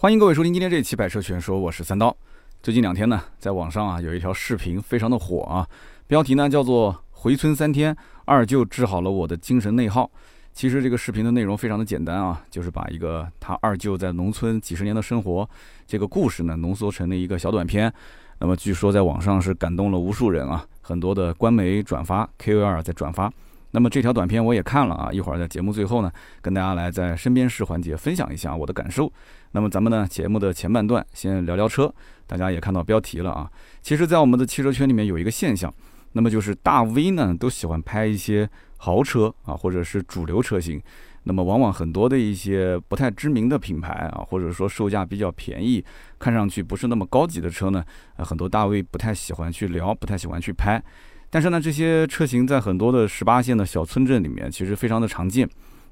欢迎各位收听今天这一期《百车全说》，我是三刀。最近两天呢，在网上啊有一条视频非常的火啊，标题呢叫做“回村三天，二舅治好了我的精神内耗”。其实这个视频的内容非常的简单啊，就是把一个他二舅在农村几十年的生活这个故事呢浓缩成了一个小短片。那么据说在网上是感动了无数人啊，很多的官媒转发，KOL 在转发。那么这条短片我也看了啊，一会儿在节目最后呢，跟大家来在身边事环节分享一下我的感受。那么咱们呢节目的前半段先聊聊车，大家也看到标题了啊。其实，在我们的汽车圈里面有一个现象，那么就是大 V 呢都喜欢拍一些豪车啊，或者是主流车型。那么往往很多的一些不太知名的品牌啊，或者说售价比较便宜，看上去不是那么高级的车呢，呃，很多大 V 不太喜欢去聊，不太喜欢去拍。但是呢，这些车型在很多的十八线的小村镇里面，其实非常的常见。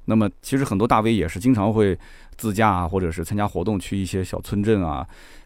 那么，其实很多大 V 也是经常会自驾啊，或者是参加活动去一些小村镇啊，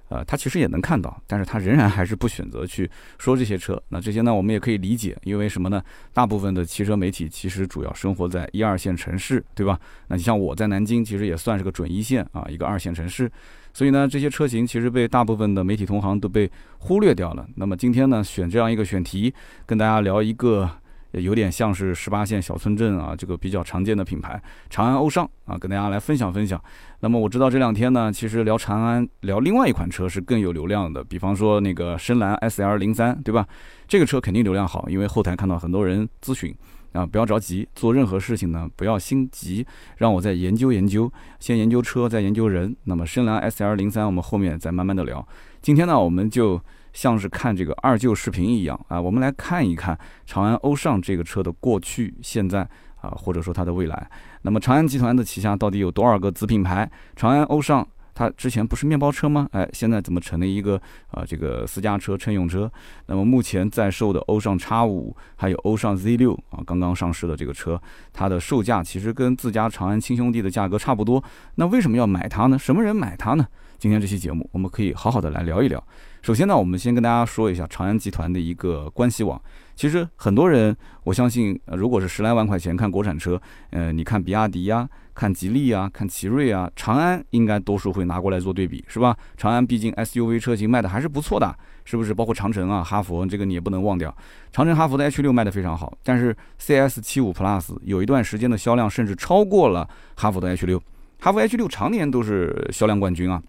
呃，他其实也能看到，但是他仍然还是不选择去说这些车。那这些呢，我们也可以理解，因为什么呢？大部分的汽车媒体其实主要生活在一二线城市，对吧？那你像我在南京，其实也算是个准一线啊，一个二线城市。所以呢，这些车型其实被大部分的媒体同行都被忽略掉了。那么今天呢，选这样一个选题，跟大家聊一个有点像是十八线小村镇啊，这个比较常见的品牌长安欧尚啊，跟大家来分享分享。那么我知道这两天呢，其实聊长安，聊另外一款车是更有流量的，比方说那个深蓝 S L 零三，对吧？这个车肯定流量好，因为后台看到很多人咨询。啊，不要着急，做任何事情呢，不要心急，让我再研究研究，先研究车，再研究人。那么深蓝 S L 零三，我们后面再慢慢的聊。今天呢，我们就像是看这个二舅视频一样啊，我们来看一看长安欧尚这个车的过去、现在啊，或者说它的未来。那么长安集团的旗下到底有多少个子品牌？长安欧尚。它之前不是面包车吗？哎，现在怎么成了一个啊这个私家车、乘用车？那么目前在售的欧尚 X 五，还有欧尚 Z 六啊，刚刚上市的这个车，它的售价其实跟自家长安亲兄弟的价格差不多。那为什么要买它呢？什么人买它呢？今天这期节目我们可以好好的来聊一聊。首先呢，我们先跟大家说一下长安集团的一个关系网。其实很多人，我相信，如果是十来万块钱看国产车，呃，你看比亚迪呀。看吉利啊，看奇瑞啊，长安应该多数会拿过来做对比，是吧？长安毕竟 SUV 车型卖的还是不错的，是不是？包括长城啊、哈弗，这个你也不能忘掉。长城、哈弗的 H 六卖的非常好，但是 CS 七五 Plus 有一段时间的销量甚至超过了哈弗的 H 六，哈弗 H 六常年都是销量冠军啊。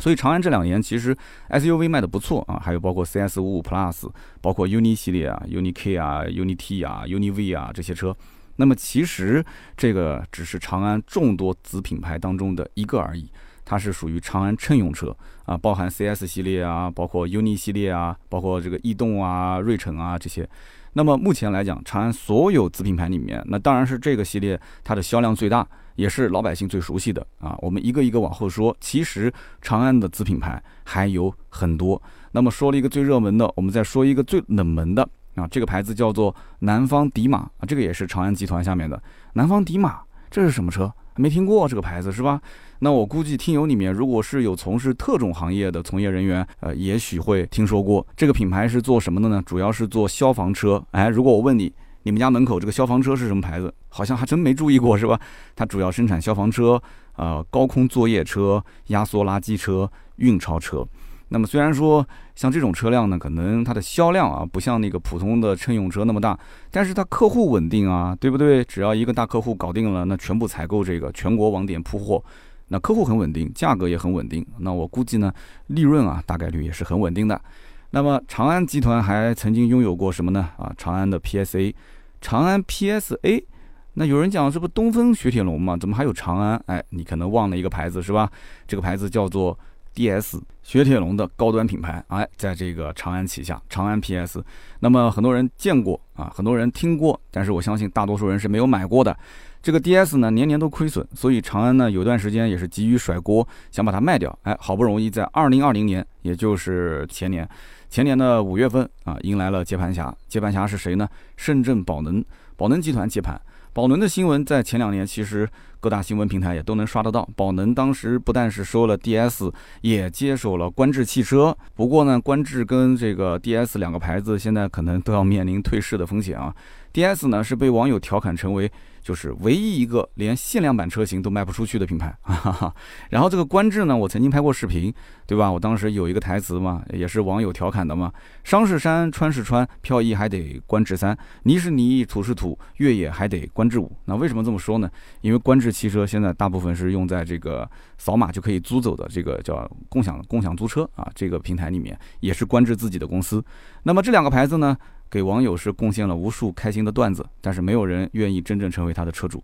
所以长安这两年其实 SUV 卖的不错啊，还有包括 CS 五五 Plus，包括 UNI 系列啊、UNI K 啊、UNI T 啊、UNI V 啊这些车。那么其实这个只是长安众多子品牌当中的一个而已，它是属于长安乘用车啊，包含 CS 系列啊，包括 UNI 系列啊，包括这个逸动啊、瑞城啊这些。那么目前来讲，长安所有子品牌里面，那当然是这个系列它的销量最大，也是老百姓最熟悉的啊。我们一个一个往后说，其实长安的子品牌还有很多。那么说了一个最热门的，我们再说一个最冷门的。啊，这个牌子叫做南方迪马啊，这个也是长安集团下面的南方迪马，这是什么车？没听过这个牌子是吧？那我估计听友里面如果是有从事特种行业的从业人员，呃，也许会听说过这个品牌是做什么的呢？主要是做消防车。哎，如果我问你，你们家门口这个消防车是什么牌子？好像还真没注意过是吧？它主要生产消防车、呃，高空作业车、压缩垃圾车、运钞车。那么虽然说像这种车辆呢，可能它的销量啊不像那个普通的乘用车那么大，但是它客户稳定啊，对不对？只要一个大客户搞定了，那全部采购这个全国网点铺货，那客户很稳定，价格也很稳定。那我估计呢，利润啊大概率也是很稳定的。那么长安集团还曾经拥有过什么呢？啊，长安的 PSA，长安 PSA。那有人讲这不东风雪铁龙吗？怎么还有长安？哎，你可能忘了一个牌子是吧？这个牌子叫做。D.S. 雪铁龙的高端品牌，哎，在这个长安旗下，长安 P.S. 那么很多人见过啊，很多人听过，但是我相信大多数人是没有买过的。这个 D.S. 呢，年年都亏损，所以长安呢有段时间也是急于甩锅，想把它卖掉。哎，好不容易在二零二零年，也就是前年，前年的五月份啊，迎来了接盘侠。接盘侠是谁呢？深圳宝能，宝能集团接盘。宝能的新闻在前两年，其实各大新闻平台也都能刷得到。宝能当时不但是收了 DS，也接手了观致汽车。不过呢，观致跟这个 DS 两个牌子现在可能都要面临退市的风险啊。DS 呢是被网友调侃成为。就是唯一一个连限量版车型都卖不出去的品牌，哈哈。然后这个观致呢，我曾经拍过视频，对吧？我当时有一个台词嘛，也是网友调侃的嘛：山是山，川是川，漂移还得观致三，泥是泥，土是土，越野还得观致五。那为什么这么说呢？因为观致汽车现在大部分是用在这个扫码就可以租走的这个叫共享共享租车啊这个平台里面，也是观致自己的公司。那么这两个牌子呢？给网友是贡献了无数开心的段子，但是没有人愿意真正成为他的车主。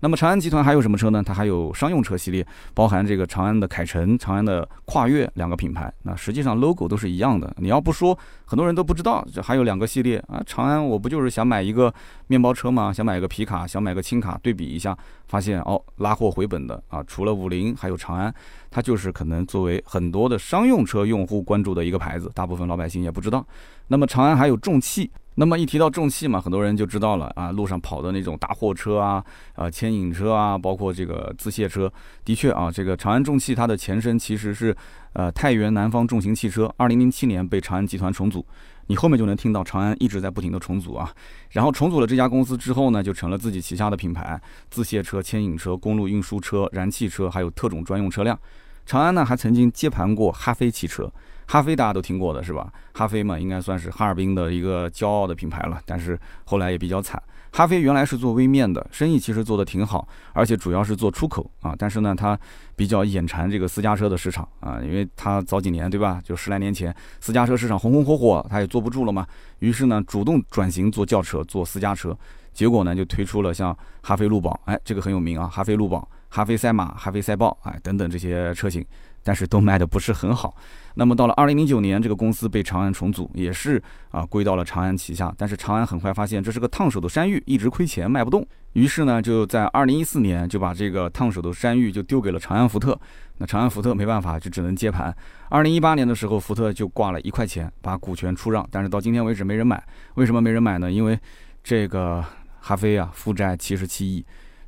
那么长安集团还有什么车呢？它还有商用车系列，包含这个长安的凯程、长安的跨越两个品牌。那实际上 logo 都是一样的。你要不说，很多人都不知道这还有两个系列啊。长安我不就是想买一个面包车吗？想买个皮卡，想买个轻卡，对比一下，发现哦，拉货回本的啊，除了五菱，还有长安，它就是可能作为很多的商用车用户关注的一个牌子，大部分老百姓也不知道。那么长安还有重汽。那么一提到重汽嘛，很多人就知道了啊，路上跑的那种大货车啊，啊牵引车啊，包括这个自卸车，的确啊，这个长安重汽它的前身其实是呃太原南方重型汽车，二零零七年被长安集团重组，你后面就能听到长安一直在不停的重组啊，然后重组了这家公司之后呢，就成了自己旗下的品牌，自卸车、牵引车、公路运输车、燃气车，还有特种专用车辆。长安呢还曾经接盘过哈飞汽车。哈飞大家都听过的是吧？哈飞嘛，应该算是哈尔滨的一个骄傲的品牌了。但是后来也比较惨。哈飞原来是做微面的，生意其实做得挺好，而且主要是做出口啊。但是呢，它比较眼馋这个私家车的市场啊，因为它早几年对吧，就十来年前私家车市场红红火火，它也坐不住了嘛。于是呢，主动转型做轿车，做私家车。结果呢，就推出了像哈飞路宝，哎，这个很有名啊，哈飞路宝、哈飞赛马、哈飞赛豹，哎，等等这些车型。但是都卖的不是很好。那么到了二零零九年，这个公司被长安重组，也是啊归到了长安旗下。但是长安很快发现这是个烫手的山芋，一直亏钱卖不动。于是呢，就在二零一四年就把这个烫手的山芋就丢给了长安福特。那长安福特没办法，就只能接盘。二零一八年的时候，福特就挂了一块钱把股权出让，但是到今天为止没人买。为什么没人买呢？因为这个哈飞啊负债七十七亿。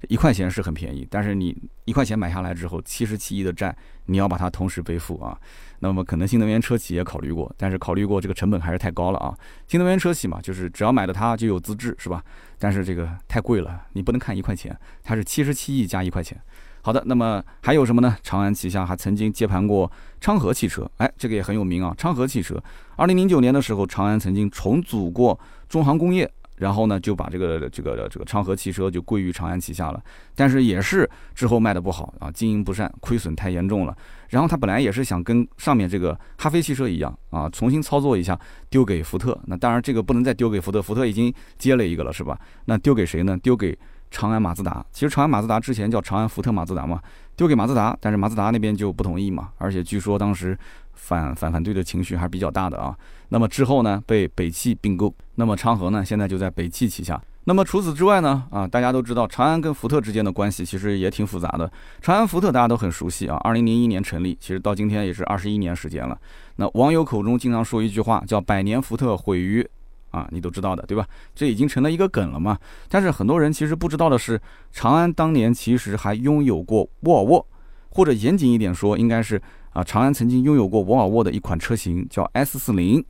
一块钱是很便宜，但是你一块钱买下来之后，七十七亿的债，你要把它同时背负啊。那么可能新能源车企也考虑过，但是考虑过这个成本还是太高了啊。新能源车企嘛，就是只要买了它就有资质，是吧？但是这个太贵了，你不能看一块钱，它是七十七亿加一块钱。好的，那么还有什么呢？长安旗下还曾经接盘过昌河汽车，哎，这个也很有名啊。昌河汽车，二零零九年的时候，长安曾经重组过中航工业。然后呢，就把这个这个这个昌河汽车就归于长安旗下了，但是也是之后卖的不好啊，经营不善，亏损太严重了。然后他本来也是想跟上面这个哈飞汽车一样啊，重新操作一下，丢给福特。那当然这个不能再丢给福特，福特已经接了一个了，是吧？那丢给谁呢？丢给长安马自达。其实长安马自达之前叫长安福特马自达嘛，丢给马自达，但是马自达那边就不同意嘛，而且据说当时。反反反对的情绪还是比较大的啊。那么之后呢，被北汽并购。那么昌河呢，现在就在北汽旗下。那么除此之外呢，啊，大家都知道长安跟福特之间的关系其实也挺复杂的。长安福特大家都很熟悉啊，二零零一年成立，其实到今天也是二十一年时间了。那网友口中经常说一句话叫“百年福特毁于”，啊，你都知道的对吧？这已经成了一个梗了嘛。但是很多人其实不知道的是，长安当年其实还拥有过沃尔沃，或者严谨一点说，应该是。啊，长安曾经拥有过沃尔沃的一款车型，叫 S 四零，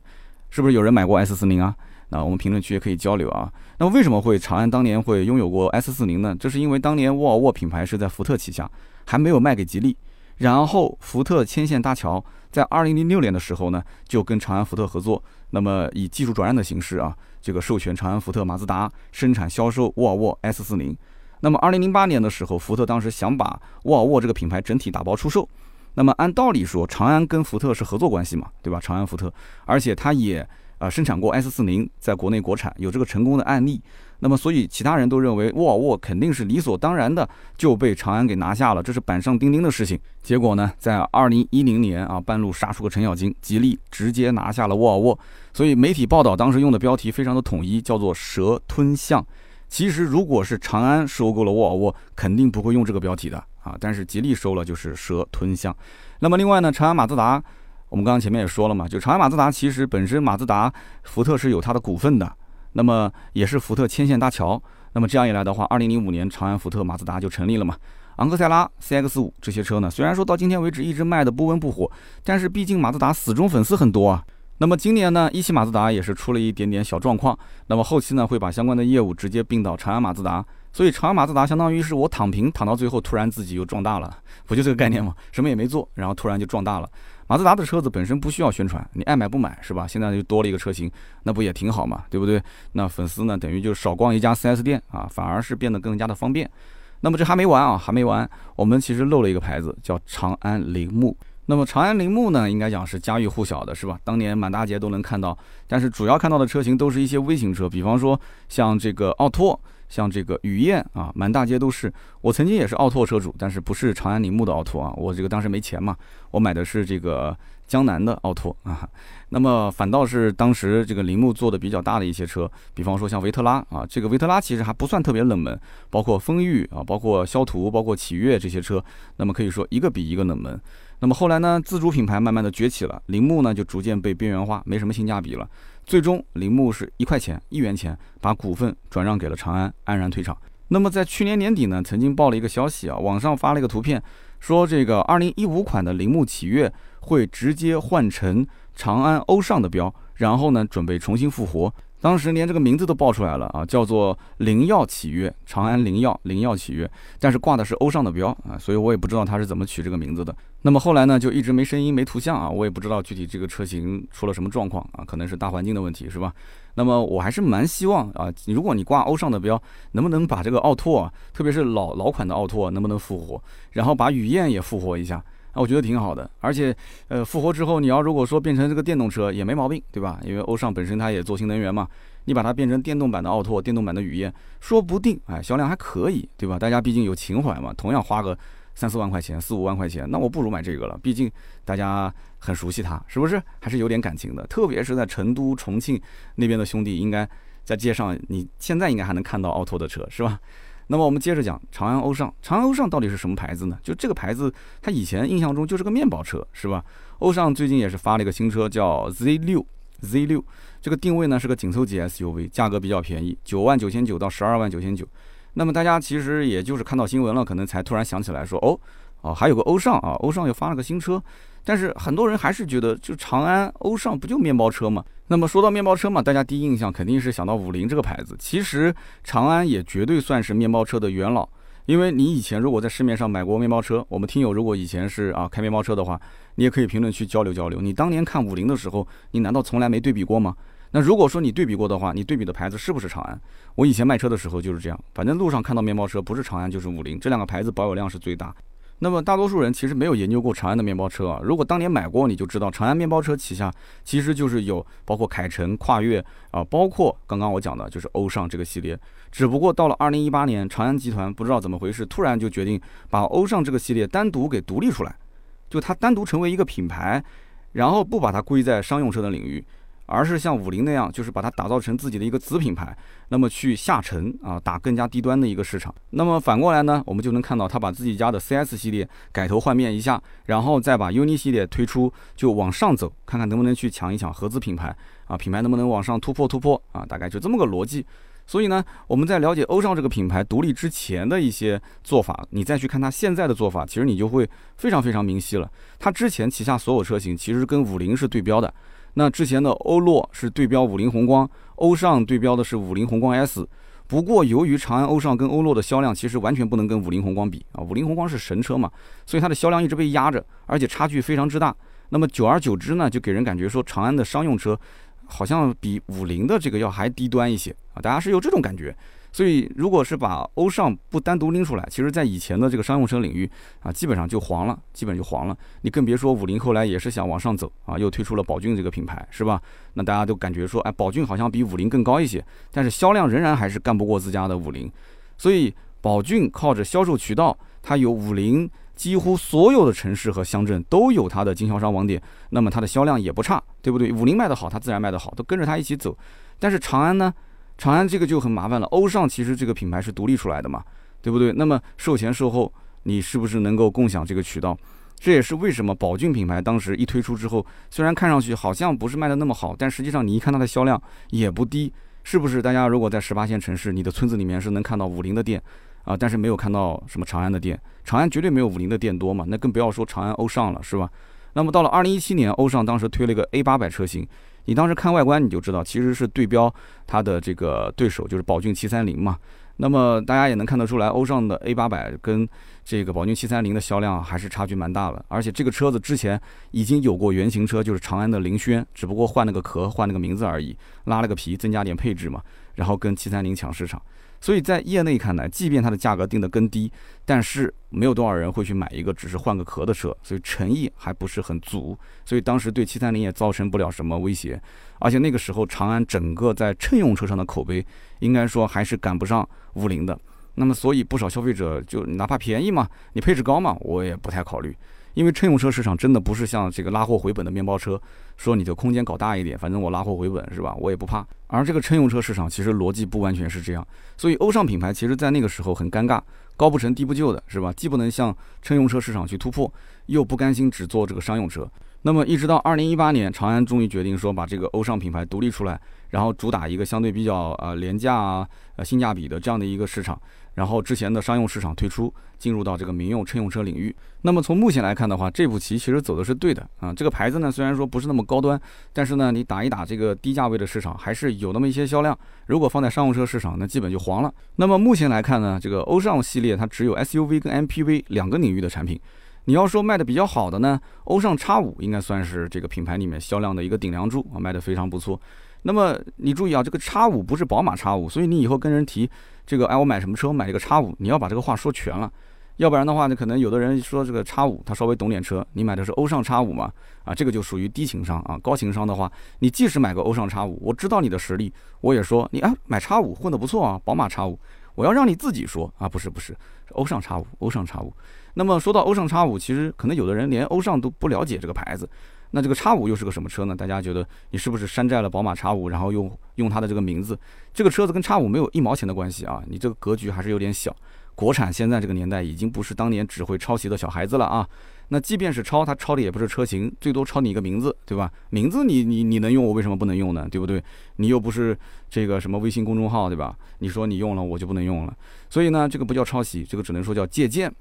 是不是有人买过 S 四零啊？那我们评论区也可以交流啊。那么为什么会长安当年会拥有过 S 四零呢？这是因为当年沃尔沃品牌是在福特旗下，还没有卖给吉利。然后福特牵线搭桥，在二零零六年的时候呢，就跟长安福特合作，那么以技术转让的形式啊，这个授权长安福特马自达生产销售沃尔沃 S 四零。那么二零零八年的时候，福特当时想把沃尔沃这个品牌整体打包出售。那么按道理说，长安跟福特是合作关系嘛，对吧？长安福特，而且它也呃生产过 S 四零，在国内国产有这个成功的案例。那么所以其他人都认为沃尔沃肯定是理所当然的就被长安给拿下了，这是板上钉钉的事情。结果呢，在二零一零年啊，半路杀出个程咬金，吉利直接拿下了沃尔沃。所以媒体报道当时用的标题非常的统一，叫做“蛇吞象”。其实如果是长安收购了沃尔沃，肯定不会用这个标题的。啊，但是吉利收了就是蛇吞象。那么另外呢，长安马自达，我们刚刚前面也说了嘛，就长安马自达其实本身马自达福特是有它的股份的，那么也是福特牵线搭桥。那么这样一来的话，二零零五年长安福特马自达就成立了嘛。昂克赛拉、CX 五这些车呢，虽然说到今天为止一直卖的不温不火，但是毕竟马自达死忠粉丝很多啊。那么今年呢，一汽马自达也是出了一点点小状况，那么后期呢会把相关的业务直接并到长安马自达，所以长安马自达相当于是我躺平躺到最后，突然自己又壮大了，不就这个概念吗？什么也没做，然后突然就壮大了。马自达的车子本身不需要宣传，你爱买不买是吧？现在就多了一个车型，那不也挺好嘛，对不对？那粉丝呢，等于就少逛一家 4S 店啊，反而是变得更加的方便。那么这还没完啊，还没完，我们其实漏了一个牌子，叫长安铃木。那么长安铃木呢，应该讲是家喻户晓的，是吧？当年满大街都能看到，但是主要看到的车型都是一些微型车，比方说像这个奥拓，像这个雨燕啊，满大街都是。我曾经也是奥拓车主，但是不是长安铃木的奥拓啊，我这个当时没钱嘛，我买的是这个江南的奥拓啊。那么反倒是当时这个铃木做的比较大的一些车，比方说像维特拉啊，这个维特拉其实还不算特别冷门，包括风裕啊，包括肖途，包括启悦这些车，那么可以说一个比一个冷门。那么后来呢，自主品牌慢慢的崛起了，铃木呢就逐渐被边缘化，没什么性价比了。最终，铃木是一块钱、一元钱把股份转让给了长安，安然退场。那么在去年年底呢，曾经报了一个消息啊，网上发了一个图片，说这个2015款的铃木启悦会直接换成长安欧尚的标，然后呢准备重新复活。当时连这个名字都报出来了啊，叫做灵耀启悦，长安灵耀灵耀启悦，但是挂的是欧尚的标啊，所以我也不知道他是怎么取这个名字的。那么后来呢，就一直没声音没图像啊，我也不知道具体这个车型出了什么状况啊，可能是大环境的问题是吧？那么我还是蛮希望啊，如果你挂欧尚的标，能不能把这个奥拓啊，特别是老老款的奥拓能不能复活，然后把雨燕也复活一下？啊，我觉得挺好的，而且，呃，复活之后，你要如果说变成这个电动车也没毛病，对吧？因为欧尚本身它也做新能源嘛，你把它变成电动版的奥拓、电动版的雨燕，说不定哎销量还可以，对吧？大家毕竟有情怀嘛，同样花个三四万块钱、四五万块钱，那我不如买这个了，毕竟大家很熟悉它，是不是？还是有点感情的，特别是在成都、重庆那边的兄弟，应该在街上，你现在应该还能看到奥拓的车，是吧？那么我们接着讲长安欧尚，长安欧尚到底是什么牌子呢？就这个牌子，它以前印象中就是个面包车，是吧？欧尚最近也是发了一个新车，叫 Z 六，Z 六，这个定位呢是个紧凑级 SUV，价格比较便宜，九万九千九到十二万九千九。那么大家其实也就是看到新闻了，可能才突然想起来说，哦，哦，还有个欧尚啊，欧尚又发了个新车。但是很多人还是觉得，就长安欧尚不就面包车吗？那么说到面包车嘛，大家第一印象肯定是想到五菱这个牌子。其实长安也绝对算是面包车的元老，因为你以前如果在市面上买过面包车，我们听友如果以前是啊开面包车的话，你也可以评论区交流交流。你当年看五菱的时候，你难道从来没对比过吗？那如果说你对比过的话，你对比的牌子是不是长安？我以前卖车的时候就是这样，反正路上看到面包车，不是长安就是五菱，这两个牌子保有量是最大。那么大多数人其实没有研究过长安的面包车啊。如果当年买过，你就知道长安面包车旗下其实就是有包括凯程、跨越啊，包括刚刚我讲的就是欧尚这个系列。只不过到了二零一八年，长安集团不知道怎么回事，突然就决定把欧尚这个系列单独给独立出来，就它单独成为一个品牌，然后不把它归在商用车的领域。而是像五菱那样，就是把它打造成自己的一个子品牌，那么去下沉啊，打更加低端的一个市场。那么反过来呢，我们就能看到他把自己家的 CS 系列改头换面一下，然后再把 UNI 系列推出，就往上走，看看能不能去抢一抢合资品牌啊，品牌能不能往上突破突破啊？大概就这么个逻辑。所以呢，我们在了解欧尚这个品牌独立之前的一些做法，你再去看它现在的做法，其实你就会非常非常明晰了。它之前旗下所有车型其实跟五菱是对标的。那之前的欧洛是对标五菱宏光，欧尚对标的是五菱宏光 S。不过由于长安欧尚跟欧洛的销量其实完全不能跟五菱宏光比啊，五菱宏光是神车嘛，所以它的销量一直被压着，而且差距非常之大。那么久而久之呢，就给人感觉说长安的商用车好像比五菱的这个要还低端一些啊，大家是有这种感觉。所以，如果是把欧尚不单独拎出来，其实，在以前的这个商用车领域啊，基本上就黄了，基本就黄了。你更别说五菱后来也是想往上走啊，又推出了宝骏这个品牌，是吧？那大家都感觉说，哎，宝骏好像比五菱更高一些，但是销量仍然还是干不过自家的五菱。所以，宝骏靠着销售渠道，它有五菱几乎所有的城市和乡镇都有它的经销商网点，那么它的销量也不差，对不对？五菱卖得好，它自然卖得好，都跟着它一起走。但是长安呢？长安这个就很麻烦了，欧尚其实这个品牌是独立出来的嘛，对不对？那么售前售后你是不是能够共享这个渠道？这也是为什么宝骏品牌当时一推出之后，虽然看上去好像不是卖的那么好，但实际上你一看它的销量也不低，是不是？大家如果在十八线城市，你的村子里面是能看到五菱的店啊，但是没有看到什么长安的店，长安绝对没有五菱的店多嘛，那更不要说长安欧尚了，是吧？那么到了二零一七年，欧尚当时推了一个 A 八百车型。你当时看外观你就知道，其实是对标它的这个对手，就是宝骏七三零嘛。那么大家也能看得出来，欧尚的 A 八百跟这个宝骏七三零的销量还是差距蛮大的。而且这个车子之前已经有过原型车，就是长安的凌轩，只不过换了个壳，换了个名字而已，拉了个皮，增加点配置嘛，然后跟七三零抢市场。所以在业内看来，即便它的价格定得更低，但是没有多少人会去买一个只是换个壳的车，所以诚意还不是很足。所以当时对七三零也造成不了什么威胁。而且那个时候，长安整个在乘用车上的口碑，应该说还是赶不上五菱的。那么，所以不少消费者就哪怕便宜嘛，你配置高嘛，我也不太考虑。因为乘用车市场真的不是像这个拉货回本的面包车，说你的空间搞大一点，反正我拉货回本是吧？我也不怕。而这个乘用车市场其实逻辑不完全是这样，所以欧尚品牌其实在那个时候很尴尬，高不成低不就的是吧？既不能向乘用车市场去突破，又不甘心只做这个商用车。那么一直到二零一八年，长安终于决定说把这个欧尚品牌独立出来，然后主打一个相对比较呃廉价啊、呃性价比的这样的一个市场。然后之前的商用市场退出，进入到这个民用乘用车领域。那么从目前来看的话，这步棋其实走的是对的啊。这个牌子呢，虽然说不是那么高端，但是呢，你打一打这个低价位的市场，还是有那么一些销量。如果放在商用车市场，那基本就黄了。那么目前来看呢，这个欧尚系列它只有 SUV 跟 MPV 两个领域的产品。你要说卖的比较好的呢，欧尚 X 五应该算是这个品牌里面销量的一个顶梁柱啊，卖的非常不错。那么你注意啊，这个 X 五不是宝马 X 五，所以你以后跟人提。这个哎，我买什么车？买这个叉五，你要把这个话说全了，要不然的话呢，可能有的人说这个叉五，他稍微懂点车，你买的是欧尚叉五嘛？啊，这个就属于低情商啊。高情商的话，你即使买个欧尚叉五，我知道你的实力，我也说你啊，买叉五混得不错啊，宝马叉五，我要让你自己说啊，不是不是，欧尚叉五，欧尚叉五。那么说到欧尚叉五，其实可能有的人连欧尚都不了解这个牌子。那这个叉五又是个什么车呢？大家觉得你是不是山寨了宝马叉五，然后用用它的这个名字？这个车子跟叉五没有一毛钱的关系啊！你这个格局还是有点小。国产现在这个年代已经不是当年只会抄袭的小孩子了啊！那即便是抄，它抄的也不是车型，最多抄你一个名字，对吧？名字你你你能用，我为什么不能用呢？对不对？你又不是这个什么微信公众号，对吧？你说你用了，我就不能用了。所以呢，这个不叫抄袭，这个只能说叫借鉴。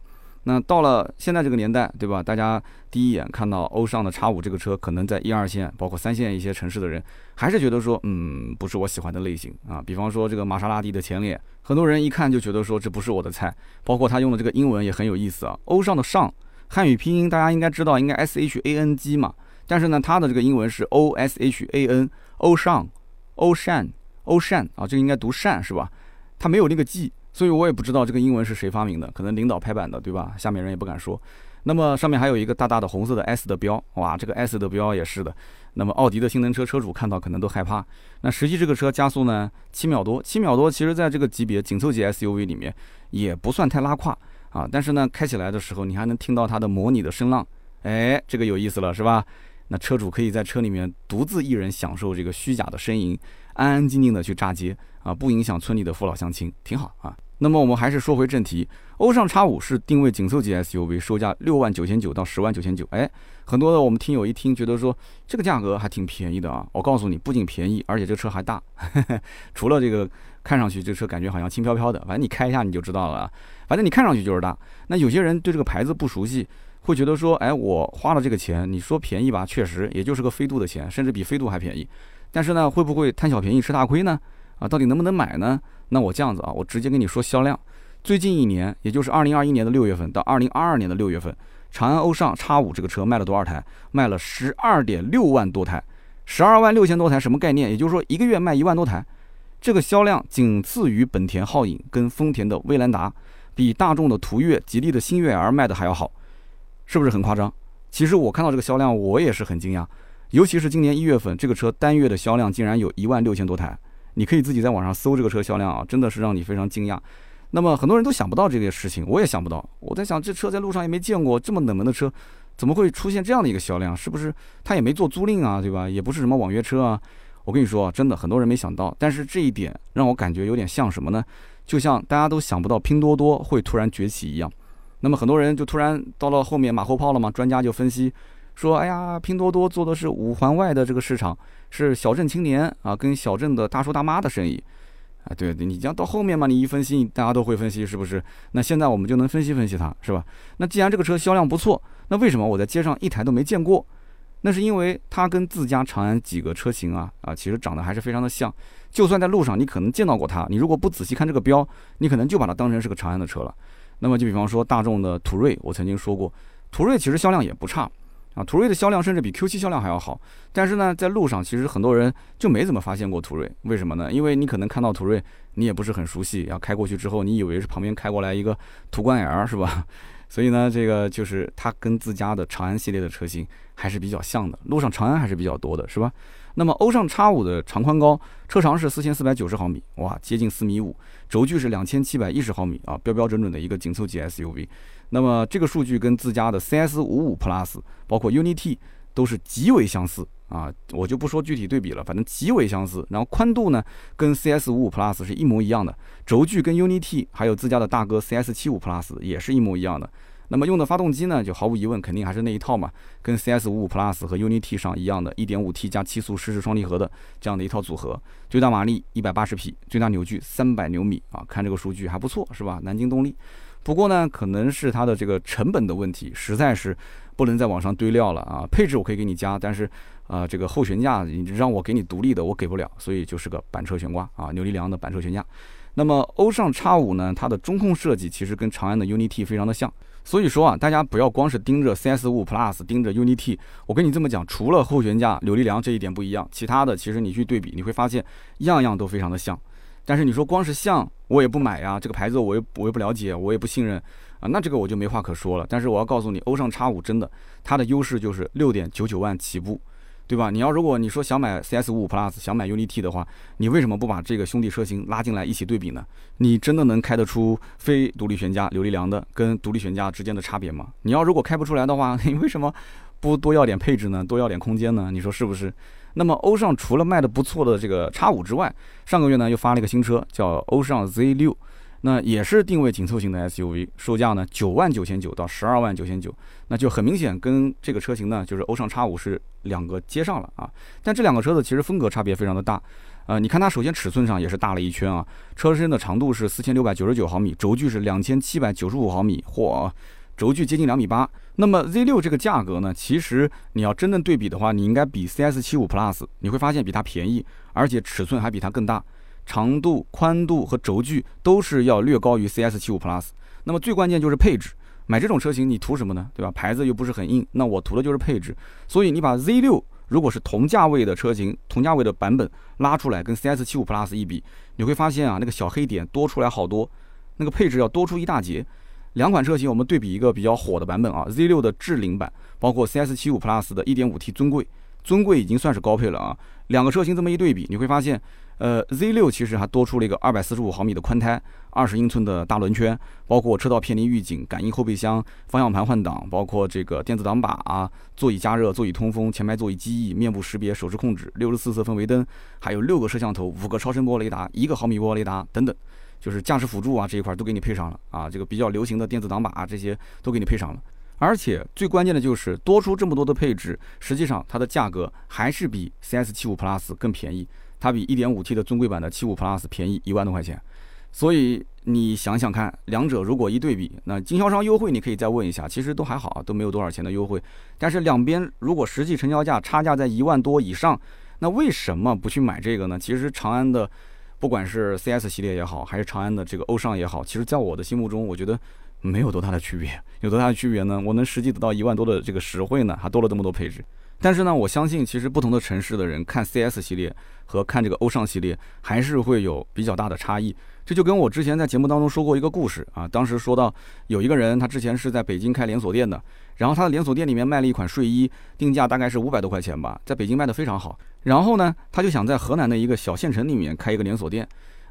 那到了现在这个年代，对吧？大家第一眼看到欧尚的 X 五这个车，可能在一二线，包括三线一些城市的人，还是觉得说，嗯，不是我喜欢的类型啊。比方说这个玛莎拉蒂的前脸，很多人一看就觉得说这不是我的菜。包括他用的这个英文也很有意思啊，欧尚的尚，汉语拼音大家应该知道，应该 S H A N G 嘛。但是呢，它的这个英文是 O S H A N，欧尚，欧善，欧善啊，这个应该读善是吧？它没有那个 G。所以我也不知道这个英文是谁发明的，可能领导拍板的，对吧？下面人也不敢说。那么上面还有一个大大的红色的 S 的标，哇，这个 S 的标也是的。那么奥迪的性能车车主看到可能都害怕。那实际这个车加速呢，七秒多，七秒多，其实在这个级别紧凑级 SUV 里面也不算太拉胯啊。但是呢，开起来的时候你还能听到它的模拟的声浪，哎，这个有意思了，是吧？那车主可以在车里面独自一人享受这个虚假的呻吟，安安静静的去炸街。啊，不影响村里的父老乡亲，挺好啊。那么我们还是说回正题，欧尚 X 五是定位紧凑级 SUV，售价六万九千九到十万九千九。哎，很多的我们听友一听，觉得说这个价格还挺便宜的啊。我告诉你，不仅便宜，而且这车还大。除了这个看上去这车感觉好像轻飘飘的，反正你开一下你就知道了。反正你看上去就是大。那有些人对这个牌子不熟悉，会觉得说，哎，我花了这个钱，你说便宜吧，确实也就是个飞度的钱，甚至比飞度还便宜。但是呢，会不会贪小便宜吃大亏呢？啊，到底能不能买呢？那我这样子啊，我直接跟你说销量。最近一年，也就是二零二一年的六月份到二零二二年的六月份，长安欧尚 X 五这个车卖了多少台？卖了十二点六万多台，十二万六千多台，什么概念？也就是说一个月卖一万多台，这个销量仅次于本田皓影跟丰田的威兰达，比大众的途岳、吉利的星越 R 卖的还要好，是不是很夸张？其实我看到这个销量，我也是很惊讶，尤其是今年一月份，这个车单月的销量竟然有一万六千多台。你可以自己在网上搜这个车销量啊，真的是让你非常惊讶。那么很多人都想不到这个事情，我也想不到。我在想，这车在路上也没见过这么冷门的车，怎么会出现这样的一个销量？是不是他也没做租赁啊，对吧？也不是什么网约车啊。我跟你说，真的很多人没想到。但是这一点让我感觉有点像什么呢？就像大家都想不到拼多多会突然崛起一样。那么很多人就突然到了后面马后炮了嘛？专家就分析。说，哎呀，拼多多做的是五环外的这个市场，是小镇青年啊，跟小镇的大叔大妈的生意，啊，对，你这样到后面嘛，你一分析，大家都会分析，是不是？那现在我们就能分析分析它，是吧？那既然这个车销量不错，那为什么我在街上一台都没见过？那是因为它跟自家长安几个车型啊啊，其实长得还是非常的像。就算在路上你可能见到过它，你如果不仔细看这个标，你可能就把它当成是个长安的车了。那么就比方说大众的途锐，我曾经说过，途锐其实销量也不差啊，途锐的销量甚至比 Q7 销量还要好。但是呢，在路上其实很多人就没怎么发现过途锐，为什么呢？因为你可能看到途锐，你也不是很熟悉，要开过去之后，你以为是旁边开过来一个途观 L 是吧？所以呢，这个就是它跟自家的长安系列的车型还是比较像的，路上长安还是比较多的，是吧？那么欧尚 X 五的长宽高，车长是四千四百九十毫米，哇，接近四米五，轴距是两千七百一十毫米啊，标标准准的一个紧凑级 SUV。那么这个数据跟自家的 CS 五五 Plus，包括 UNI-T 都是极为相似啊，我就不说具体对比了，反正极为相似。然后宽度呢，跟 CS 五五 Plus 是一模一样的，轴距跟 UNI-T 还有自家的大哥 CS 七五 Plus 也是一模一样的。那么用的发动机呢，就毫无疑问肯定还是那一套嘛，跟 CS 五五 Plus 和 UNI-T 上一样的 1.5T 加七速湿式双离合的这样的一套组合，最大马力180匹，最大扭矩300牛米啊，看这个数据还不错是吧？南京动力。不过呢，可能是它的这个成本的问题，实在是不能再往上堆料了啊。配置我可以给你加，但是啊，这个后悬架你让我给你独立的，我给不了，所以就是个板车悬挂啊，扭力梁的板车悬架。那么欧尚 X 五呢，它的中控设计其实跟长安的 UNI-T 非常的像。所以说啊，大家不要光是盯着 CS 五 Plus，盯着 UNI-T。我跟你这么讲，除了后悬架、扭力梁这一点不一样，其他的其实你去对比，你会发现样样都非常的像。但是你说光是像，我也不买呀，这个牌子我又我又不了解，我也不信任啊，那这个我就没话可说了。但是我要告诉你，欧尚 X 五真的，它的优势就是六点九九万起步。对吧？你要如果你说想买 CS 五五 Plus，想买 UNI-T 的话，你为什么不把这个兄弟车型拉进来一起对比呢？你真的能开得出非独立悬架、扭力梁的跟独立悬架之间的差别吗？你要如果开不出来的话，你为什么不多要点配置呢？多要点空间呢？你说是不是？那么欧尚除了卖的不错的这个叉五之外，上个月呢又发了一个新车，叫欧尚 Z 六。那也是定位紧凑型的 SUV，售价呢九万九千九到十二万九千九，那就很明显跟这个车型呢，就是欧尚 X 五是两个接上了啊。但这两个车子其实风格差别非常的大，呃，你看它首先尺寸上也是大了一圈啊，车身的长度是四千六百九十九毫米，轴距是两千七百九十五毫米，嚯，轴距接近两米八。那么 Z 六这个价格呢，其实你要真正对比的话，你应该比 CS 七五 Plus，你会发现比它便宜，而且尺寸还比它更大。长度、宽度和轴距都是要略高于 CS 七五 Plus，那么最关键就是配置。买这种车型你图什么呢？对吧？牌子又不是很硬，那我图的就是配置。所以你把 Z 六如果是同价位的车型、同价位的版本拉出来跟 CS 七五 Plus 一比，你会发现啊，那个小黑点多出来好多，那个配置要多出一大截。两款车型我们对比一个比较火的版本啊，Z 六的智领版，包括 CS 七五 Plus 的 1.5T 尊贵，尊贵已经算是高配了啊。两个车型这么一对比，你会发现。呃，Z 六其实还多出了一个二百四十五毫米的宽胎，二十英寸的大轮圈，包括车道偏离预警、感应后备箱、方向盘换挡，包括这个电子挡把啊、座椅加热、座椅通风、前排座椅记忆、面部识别、手势控制、六十四色氛围灯，还有六个摄像头、五个超声波雷达、一个毫米波雷达等等，就是驾驶辅助啊这一块都给你配上了啊，这个比较流行的电子挡把啊这些都给你配上了，而且最关键的就是多出这么多的配置，实际上它的价格还是比 CS 七五 Plus 更便宜。它比 1.5T 的尊贵版的75 Plus 便宜一万多块钱，所以你想想看，两者如果一对比，那经销商优惠你可以再问一下，其实都还好，都没有多少钱的优惠。但是两边如果实际成交价差价在一万多以上，那为什么不去买这个呢？其实长安的，不管是 CS 系列也好，还是长安的这个欧尚也好，其实在我的心目中，我觉得没有多大的区别。有多大的区别呢？我能实际得到一万多的这个实惠呢，还多了这么多配置。但是呢，我相信其实不同的城市的人看 CS 系列和看这个欧尚系列还是会有比较大的差异。这就跟我之前在节目当中说过一个故事啊，当时说到有一个人，他之前是在北京开连锁店的，然后他的连锁店里面卖了一款睡衣，定价大概是五百多块钱吧，在北京卖的非常好。然后呢，他就想在河南的一个小县城里面开一个连锁店。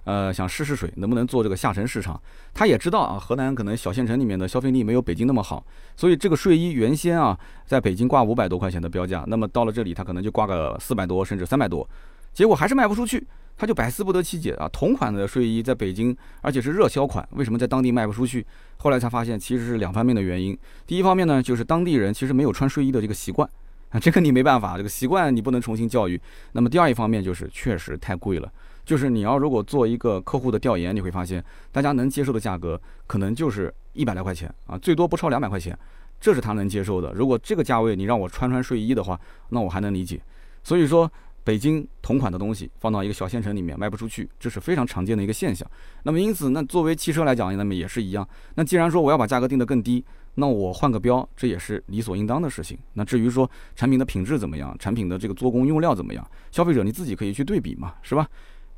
呃，想试试水，能不能做这个下沉市场？他也知道啊，河南可能小县城里面的消费力没有北京那么好，所以这个睡衣原先啊，在北京挂五百多块钱的标价，那么到了这里，他可能就挂个四百多，甚至三百多，结果还是卖不出去，他就百思不得其解啊。同款的睡衣在北京，而且是热销款，为什么在当地卖不出去？后来才发现，其实是两方面的原因。第一方面呢，就是当地人其实没有穿睡衣的这个习惯啊，这个你没办法，这个习惯你不能重新教育。那么第二一方面就是确实太贵了。就是你要如果做一个客户的调研，你会发现大家能接受的价格可能就是一百来块钱啊，最多不超两百块钱。这是他能接受的。如果这个价位你让我穿穿睡衣的话，那我还能理解。所以说，北京同款的东西放到一个小县城里面卖不出去，这是非常常见的一个现象。那么因此，那作为汽车来讲，那么也是一样。那既然说我要把价格定得更低，那我换个标，这也是理所应当的事情。那至于说产品的品质怎么样，产品的这个做工用料怎么样，消费者你自己可以去对比嘛，是吧？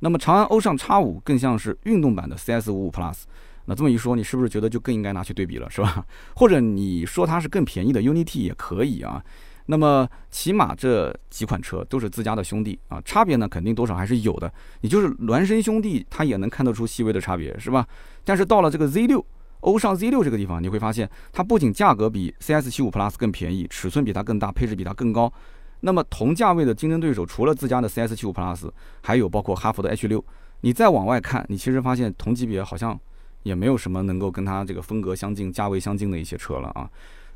那么长安欧尚 X 五更像是运动版的 CS 五五 Plus。那这么一说，你是不是觉得就更应该拿去对比了，是吧？或者你说它是更便宜的 UNI-T 也可以啊。那么起码这几款车都是自家的兄弟啊，差别呢肯定多少还是有的。你就是孪生兄弟，它也能看得出细微的差别，是吧？但是到了这个 Z 六欧尚 Z 六这个地方，你会发现它不仅价格比 CS 七五 Plus 更便宜，尺寸比它更大，配置比它更高。那么同价位的竞争对手，除了自家的 CS 七五 Plus，还有包括哈弗的 H 六。你再往外看，你其实发现同级别好像。也没有什么能够跟它这个风格相近、价位相近的一些车了啊。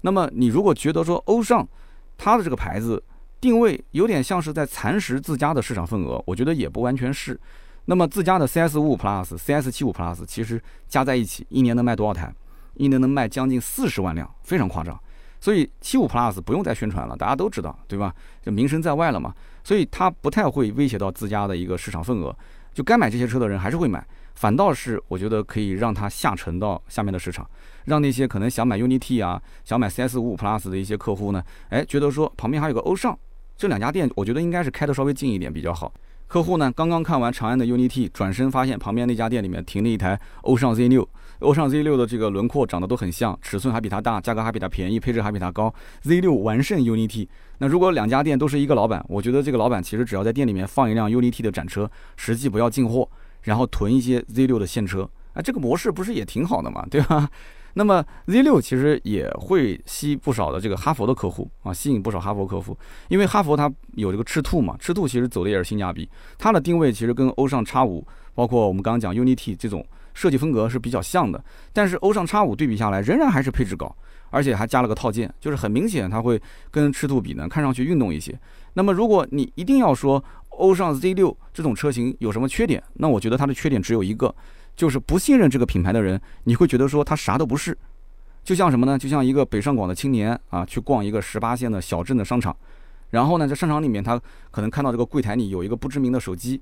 那么你如果觉得说欧尚它的这个牌子定位有点像是在蚕食自家的市场份额，我觉得也不完全是。那么自家的 CS 五五 Plus、CS 七五 Plus 其实加在一起一年能卖多少台？一年能卖将近四十万辆，非常夸张。所以七五 Plus 不用再宣传了，大家都知道，对吧？就名声在外了嘛。所以它不太会威胁到自家的一个市场份额，就该买这些车的人还是会买。反倒是我觉得可以让它下沉到下面的市场，让那些可能想买 UNI-T 啊、想买 CS 五五 Plus 的一些客户呢，哎，觉得说旁边还有个欧尚，这两家店我觉得应该是开的稍微近一点比较好。客户呢刚刚看完长安的 UNI-T，转身发现旁边那家店里面停了一台欧尚 Z 六，欧尚 Z 六的这个轮廓长得都很像，尺寸还比它大，价格还比它便宜，配置还比它高，Z 六完胜 UNI-T。那如果两家店都是一个老板，我觉得这个老板其实只要在店里面放一辆 UNI-T 的展车，实际不要进货。然后囤一些 Z 六的现车，啊，这个模式不是也挺好的嘛，对吧？那么 Z 六其实也会吸不少的这个哈佛的客户啊，吸引不少哈佛客户，因为哈佛它有这个赤兔嘛，赤兔其实走的也是性价比，它的定位其实跟欧尚 X 五，包括我们刚刚讲 UNI-T 这种设计风格是比较像的，但是欧尚 X 五对比下来仍然还是配置高，而且还加了个套件，就是很明显它会跟赤兔比呢，看上去运动一些。那么如果你一定要说，欧尚 Z 六这种车型有什么缺点？那我觉得它的缺点只有一个，就是不信任这个品牌的人，你会觉得说他啥都不是。就像什么呢？就像一个北上广的青年啊，去逛一个十八线的小镇的商场，然后呢，在商场里面他可能看到这个柜台里有一个不知名的手机，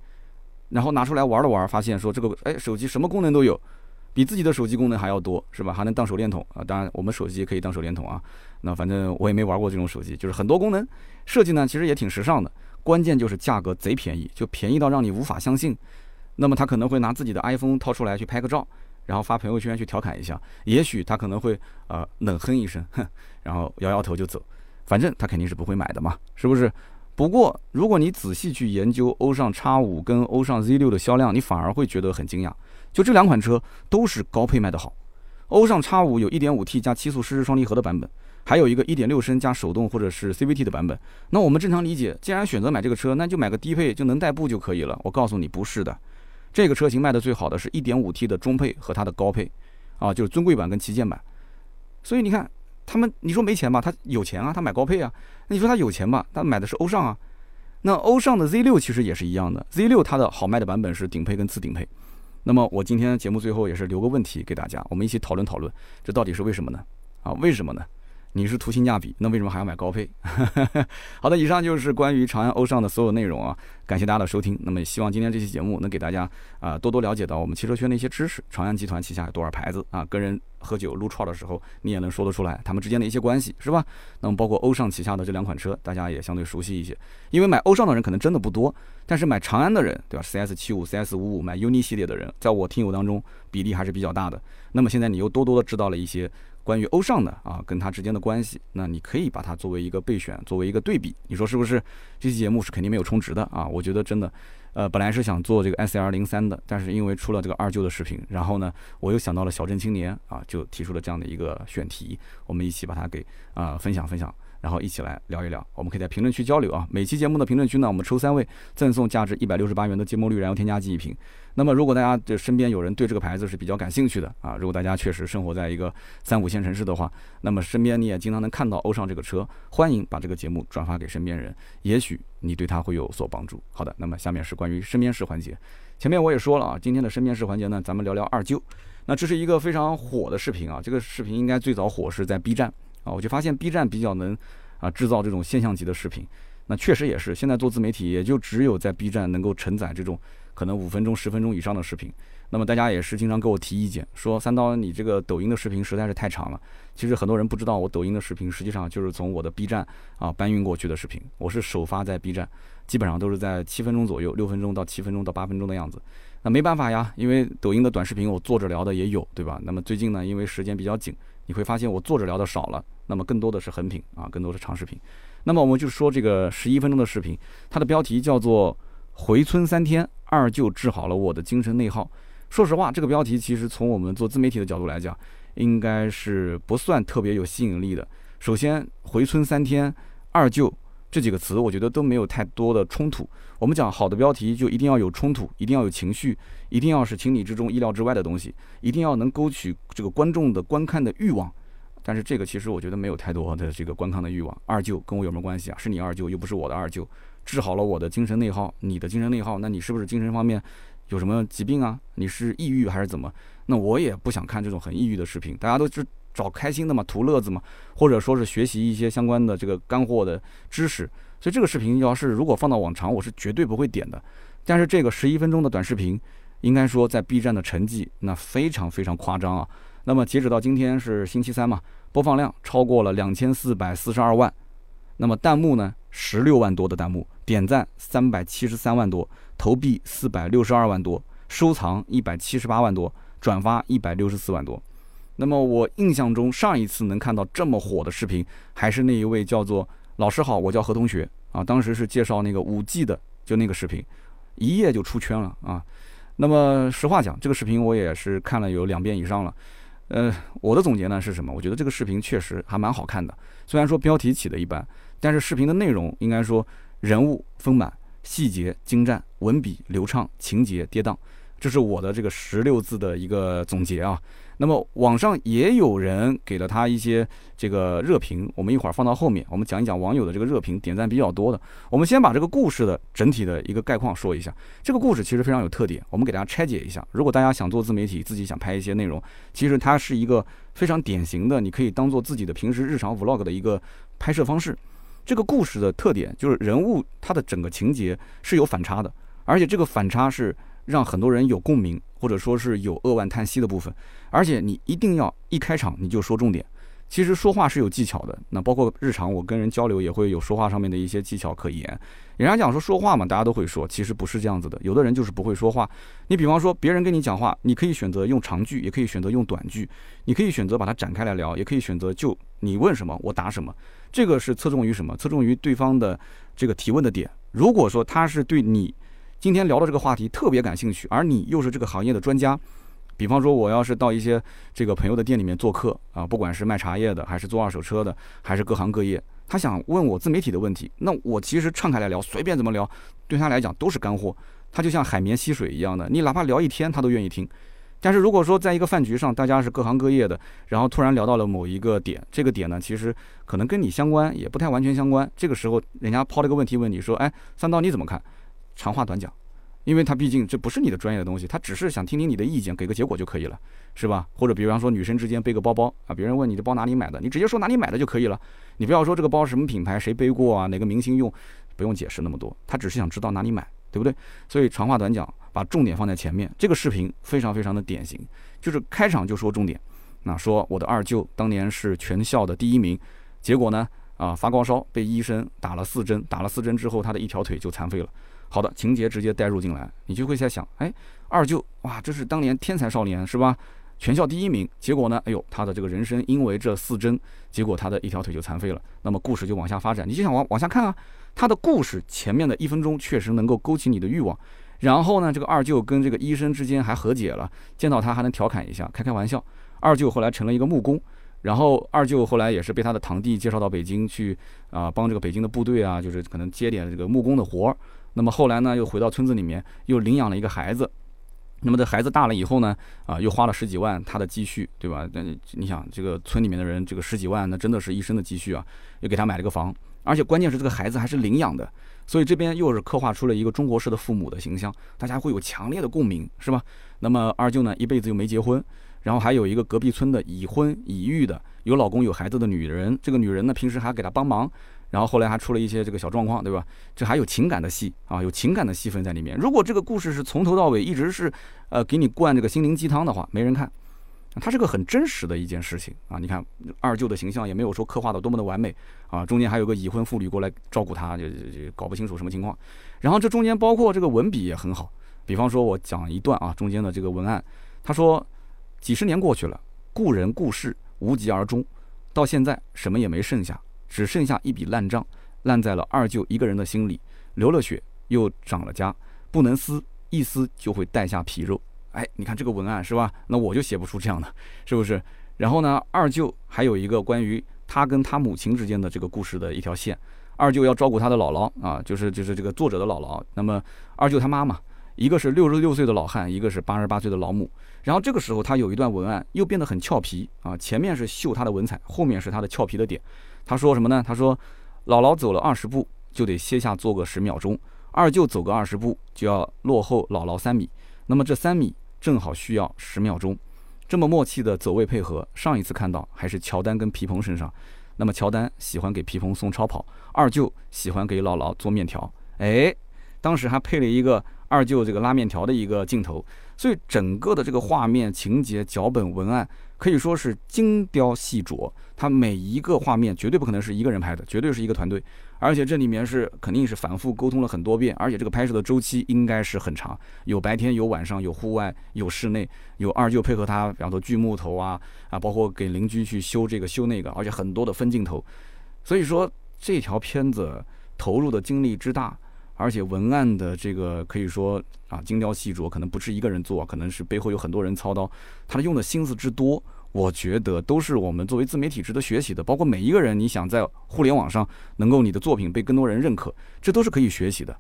然后拿出来玩了玩，发现说这个哎手机什么功能都有，比自己的手机功能还要多，是吧？还能当手电筒啊！当然我们手机也可以当手电筒啊。那反正我也没玩过这种手机，就是很多功能设计呢，其实也挺时尚的。关键就是价格贼便宜，就便宜到让你无法相信。那么他可能会拿自己的 iPhone 掏出来去拍个照，然后发朋友圈去调侃一下。也许他可能会呃冷哼一声，哼，然后摇摇头就走。反正他肯定是不会买的嘛，是不是？不过如果你仔细去研究欧尚 X 五跟欧尚 Z 六的销量，你反而会觉得很惊讶。就这两款车都是高配卖得好。欧尚 X 五有 1.5T 加七速湿式双离合的版本。还有一个1.6升加手动或者是 CVT 的版本，那我们正常理解，既然选择买这个车，那就买个低配就能代步就可以了。我告诉你，不是的，这个车型卖的最好的是 1.5T 的中配和它的高配，啊，就是尊贵版跟旗舰版。所以你看，他们你说没钱吧？他有钱啊，他买高配啊。那你说他有钱吧？他买的是欧尚啊。那欧尚的 Z6 其实也是一样的，Z6 它的好卖的版本是顶配跟次顶配。那么我今天节目最后也是留个问题给大家，我们一起讨论讨论，这到底是为什么呢？啊，为什么呢？你是图性价比，那为什么还要买高配？好的，以上就是关于长安欧尚的所有内容啊，感谢大家的收听。那么也希望今天这期节目能给大家啊多多了解到我们汽车圈的一些知识。长安集团旗下有多少牌子啊？跟人喝酒撸串的时候，你也能说得出来他们之间的一些关系，是吧？那么包括欧尚旗下的这两款车，大家也相对熟悉一些。因为买欧尚的人可能真的不多，但是买长安的人，对吧？CS 七五、CS 五五买 UNI 系列的人，在我听友当中比例还是比较大的。那么现在你又多多的知道了一些。关于欧尚的啊，跟它之间的关系，那你可以把它作为一个备选，作为一个对比，你说是不是？这期节目是肯定没有充值的啊，我觉得真的，呃，本来是想做这个 S R 零三的，但是因为出了这个二舅的视频，然后呢，我又想到了小镇青年啊，就提出了这样的一个选题，我们一起把它给啊分享分享。然后一起来聊一聊，我们可以在评论区交流啊。每期节目的评论区呢，我们抽三位赠送价值一百六十八元的芥末绿燃油添加剂一瓶。那么，如果大家的身边有人对这个牌子是比较感兴趣的啊，如果大家确实生活在一个三五线城市的话，那么身边你也经常能看到欧尚这个车，欢迎把这个节目转发给身边人，也许你对他会有所帮助。好的，那么下面是关于身边事环节。前面我也说了啊，今天的身边事环节呢，咱们聊聊二舅。那这是一个非常火的视频啊，这个视频应该最早火是在 B 站。啊，我就发现 B 站比较能啊制造这种现象级的视频。那确实也是，现在做自媒体也就只有在 B 站能够承载这种可能五分钟、十分钟以上的视频。那么大家也是经常给我提意见，说三刀你这个抖音的视频实在是太长了。其实很多人不知道，我抖音的视频实际上就是从我的 B 站啊搬运过去的视频。我是首发在 B 站，基本上都是在七分钟左右，六分钟到七分钟到八分钟的样子。那没办法呀，因为抖音的短视频我坐着聊的也有，对吧？那么最近呢，因为时间比较紧，你会发现我坐着聊的少了，那么更多的是横屏啊，更多的是长视频。那么我们就说这个十一分钟的视频，它的标题叫做“回村三天，二舅治好了我的精神内耗”。说实话，这个标题其实从我们做自媒体的角度来讲，应该是不算特别有吸引力的。首先，“回村三天，二舅” 这几个词，我觉得都没有太多的冲突。我们讲好的标题就一定要有冲突，一定要有情绪，一定要是情理之中、意料之外的东西，一定要能勾起这个观众的观看的欲望。但是这个其实我觉得没有太多的这个观看的欲望。二舅跟我有什么关系啊？是你二舅，又不是我的二舅。治好了我的精神内耗，你的精神内耗，那你是不是精神方面有什么疾病啊？你是抑郁还是怎么？那我也不想看这种很抑郁的视频。大家都是找开心的嘛，图乐子嘛，或者说是学习一些相关的这个干货的知识。所以这个视频要是如果放到往常，我是绝对不会点的。但是这个十一分钟的短视频，应该说在 B 站的成绩那非常非常夸张啊。那么截止到今天是星期三嘛，播放量超过了两千四百四十二万，那么弹幕呢十六万多的弹幕，点赞三百七十三万多，投币四百六十二万多，收藏一百七十八万多，转发一百六十四万多。那么我印象中上一次能看到这么火的视频，还是那一位叫做“老师好，我叫何同学”啊，当时是介绍那个五 G 的，就那个视频，一夜就出圈了啊。那么实话讲，这个视频我也是看了有两遍以上了。呃，我的总结呢是什么？我觉得这个视频确实还蛮好看的，虽然说标题起的一般，但是视频的内容应该说人物丰满、细节精湛、文笔流畅、情节跌宕，这是我的这个十六字的一个总结啊。那么网上也有人给了他一些这个热评，我们一会儿放到后面，我们讲一讲网友的这个热评，点赞比较多的。我们先把这个故事的整体的一个概况说一下。这个故事其实非常有特点，我们给大家拆解一下。如果大家想做自媒体，自己想拍一些内容，其实它是一个非常典型的，你可以当做自己的平时日常 vlog 的一个拍摄方式。这个故事的特点就是人物他的整个情节是有反差的，而且这个反差是。让很多人有共鸣，或者说是有扼腕叹息的部分，而且你一定要一开场你就说重点。其实说话是有技巧的，那包括日常我跟人交流也会有说话上面的一些技巧可言。人家讲说说话嘛，大家都会说，其实不是这样子的。有的人就是不会说话。你比方说别人跟你讲话，你可以选择用长句，也可以选择用短句，你可以选择把它展开来聊，也可以选择就你问什么我答什么。这个是侧重于什么？侧重于对方的这个提问的点。如果说他是对你。今天聊的这个话题特别感兴趣，而你又是这个行业的专家。比方说，我要是到一些这个朋友的店里面做客啊，不管是卖茶叶的，还是做二手车的，还是各行各业，他想问我自媒体的问题，那我其实敞开来聊，随便怎么聊，对他来讲都是干货。他就像海绵吸水一样的，你哪怕聊一天，他都愿意听。但是如果说在一个饭局上，大家是各行各业的，然后突然聊到了某一个点，这个点呢，其实可能跟你相关，也不太完全相关。这个时候，人家抛了个问题问你说：“哎，三刀你怎么看？”长话短讲，因为他毕竟这不是你的专业的东西，他只是想听听你的意见，给个结果就可以了，是吧？或者比方说女生之间背个包包啊，别人问你的包哪里买的，你直接说哪里买的就可以了，你不要说这个包什么品牌，谁背过啊，哪个明星用，不用解释那么多，他只是想知道哪里买，对不对？所以长话短讲，把重点放在前面。这个视频非常非常的典型，就是开场就说重点，那说我的二舅当年是全校的第一名，结果呢啊发高烧被医生打了四针，打了四针之后他的一条腿就残废了。好的情节直接带入进来，你就会在想，哎，二舅哇，这是当年天才少年是吧？全校第一名，结果呢，哎呦，他的这个人生因为这四针，结果他的一条腿就残废了。那么故事就往下发展，你就想往往下看啊。他的故事前面的一分钟确实能够勾起你的欲望，然后呢，这个二舅跟这个医生之间还和解了，见到他还能调侃一下，开开玩笑。二舅后来成了一个木工，然后二舅后来也是被他的堂弟介绍到北京去啊，帮这个北京的部队啊，就是可能接点这个木工的活儿。那么后来呢，又回到村子里面，又领养了一个孩子。那么这孩子大了以后呢，啊，又花了十几万他的积蓄，对吧？那你想，这个村里面的人，这个十几万，那真的是一生的积蓄啊，又给他买了个房。而且关键是这个孩子还是领养的，所以这边又是刻画出了一个中国式的父母的形象，大家会有强烈的共鸣，是吧？那么二舅呢，一辈子又没结婚，然后还有一个隔壁村的已婚已育的有老公有孩子的女人，这个女人呢平时还给他帮忙，然后后来还出了一些这个小状况，对吧？这还有情感的戏啊，有情感的戏份在里面。如果这个故事是从头到尾一直是呃给你灌这个心灵鸡汤的话，没人看。它是个很真实的一件事情啊！你看二舅的形象也没有说刻画的多么的完美啊，中间还有个已婚妇女过来照顾他，就就搞不清楚什么情况。然后这中间包括这个文笔也很好，比方说我讲一段啊，中间的这个文案，他说几十年过去了，故人故事无疾而终，到现在什么也没剩下，只剩下一笔烂账，烂在了二舅一个人的心里，流了血又长了痂，不能撕，一撕就会带下皮肉。哎，你看这个文案是吧？那我就写不出这样的，是不是？然后呢，二舅还有一个关于他跟他母亲之间的这个故事的一条线。二舅要照顾他的姥姥啊，就是就是这个作者的姥姥。那么二舅他妈妈，一个是六十六岁的老汉，一个是八十八岁的老母。然后这个时候他有一段文案又变得很俏皮啊，前面是秀他的文采，后面是他的俏皮的点。他说什么呢？他说姥姥走了二十步就得歇下做个十秒钟，二舅走个二十步就要落后姥姥三米。那么这三米。正好需要十秒钟，这么默契的走位配合，上一次看到还是乔丹跟皮蓬身上。那么乔丹喜欢给皮蓬送超跑，二舅喜欢给姥姥做面条。哎，当时还配了一个二舅这个拉面条的一个镜头，所以整个的这个画面、情节、脚本、文案可以说是精雕细琢。它每一个画面绝对不可能是一个人拍的，绝对是一个团队。而且这里面是肯定是反复沟通了很多遍，而且这个拍摄的周期应该是很长，有白天有晚上，有户外有室内，有二舅配合他，比方说锯木头啊啊，包括给邻居去修这个修那个，而且很多的分镜头，所以说这条片子投入的精力之大，而且文案的这个可以说啊精雕细琢，可能不是一个人做，可能是背后有很多人操刀，他用的心思之多。我觉得都是我们作为自媒体值得学习的，包括每一个人，你想在互联网上能够你的作品被更多人认可，这都是可以学习的。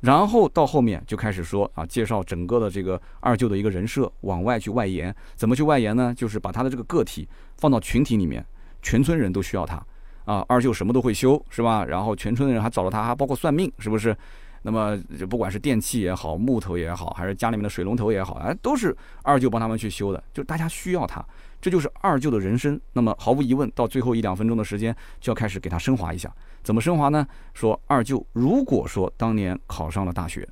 然后到后面就开始说啊，介绍整个的这个二舅的一个人设，往外去外延，怎么去外延呢？就是把他的这个个体放到群体里面，全村人都需要他啊。二舅什么都会修，是吧？然后全村的人还找了他，还包括算命，是不是？那么就不管是电器也好，木头也好，还是家里面的水龙头也好，哎，都是二舅帮他们去修的，就大家需要他。这就是二舅的人生。那么毫无疑问，到最后一两分钟的时间，就要开始给他升华一下。怎么升华呢？说二舅如果说当年考上了大学，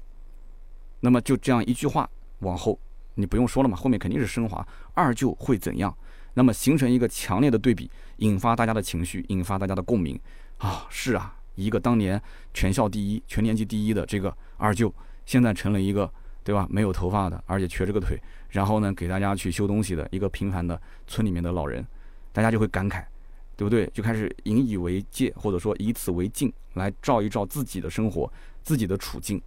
那么就这样一句话往后，你不用说了嘛，后面肯定是升华。二舅会怎样？那么形成一个强烈的对比，引发大家的情绪，引发大家的共鸣。啊，是啊，一个当年全校第一、全年级第一的这个二舅，现在成了一个。对吧？没有头发的，而且瘸着个腿，然后呢，给大家去修东西的一个平凡的村里面的老人，大家就会感慨，对不对？就开始引以为戒，或者说以此为镜，来照一照自己的生活、自己的处境。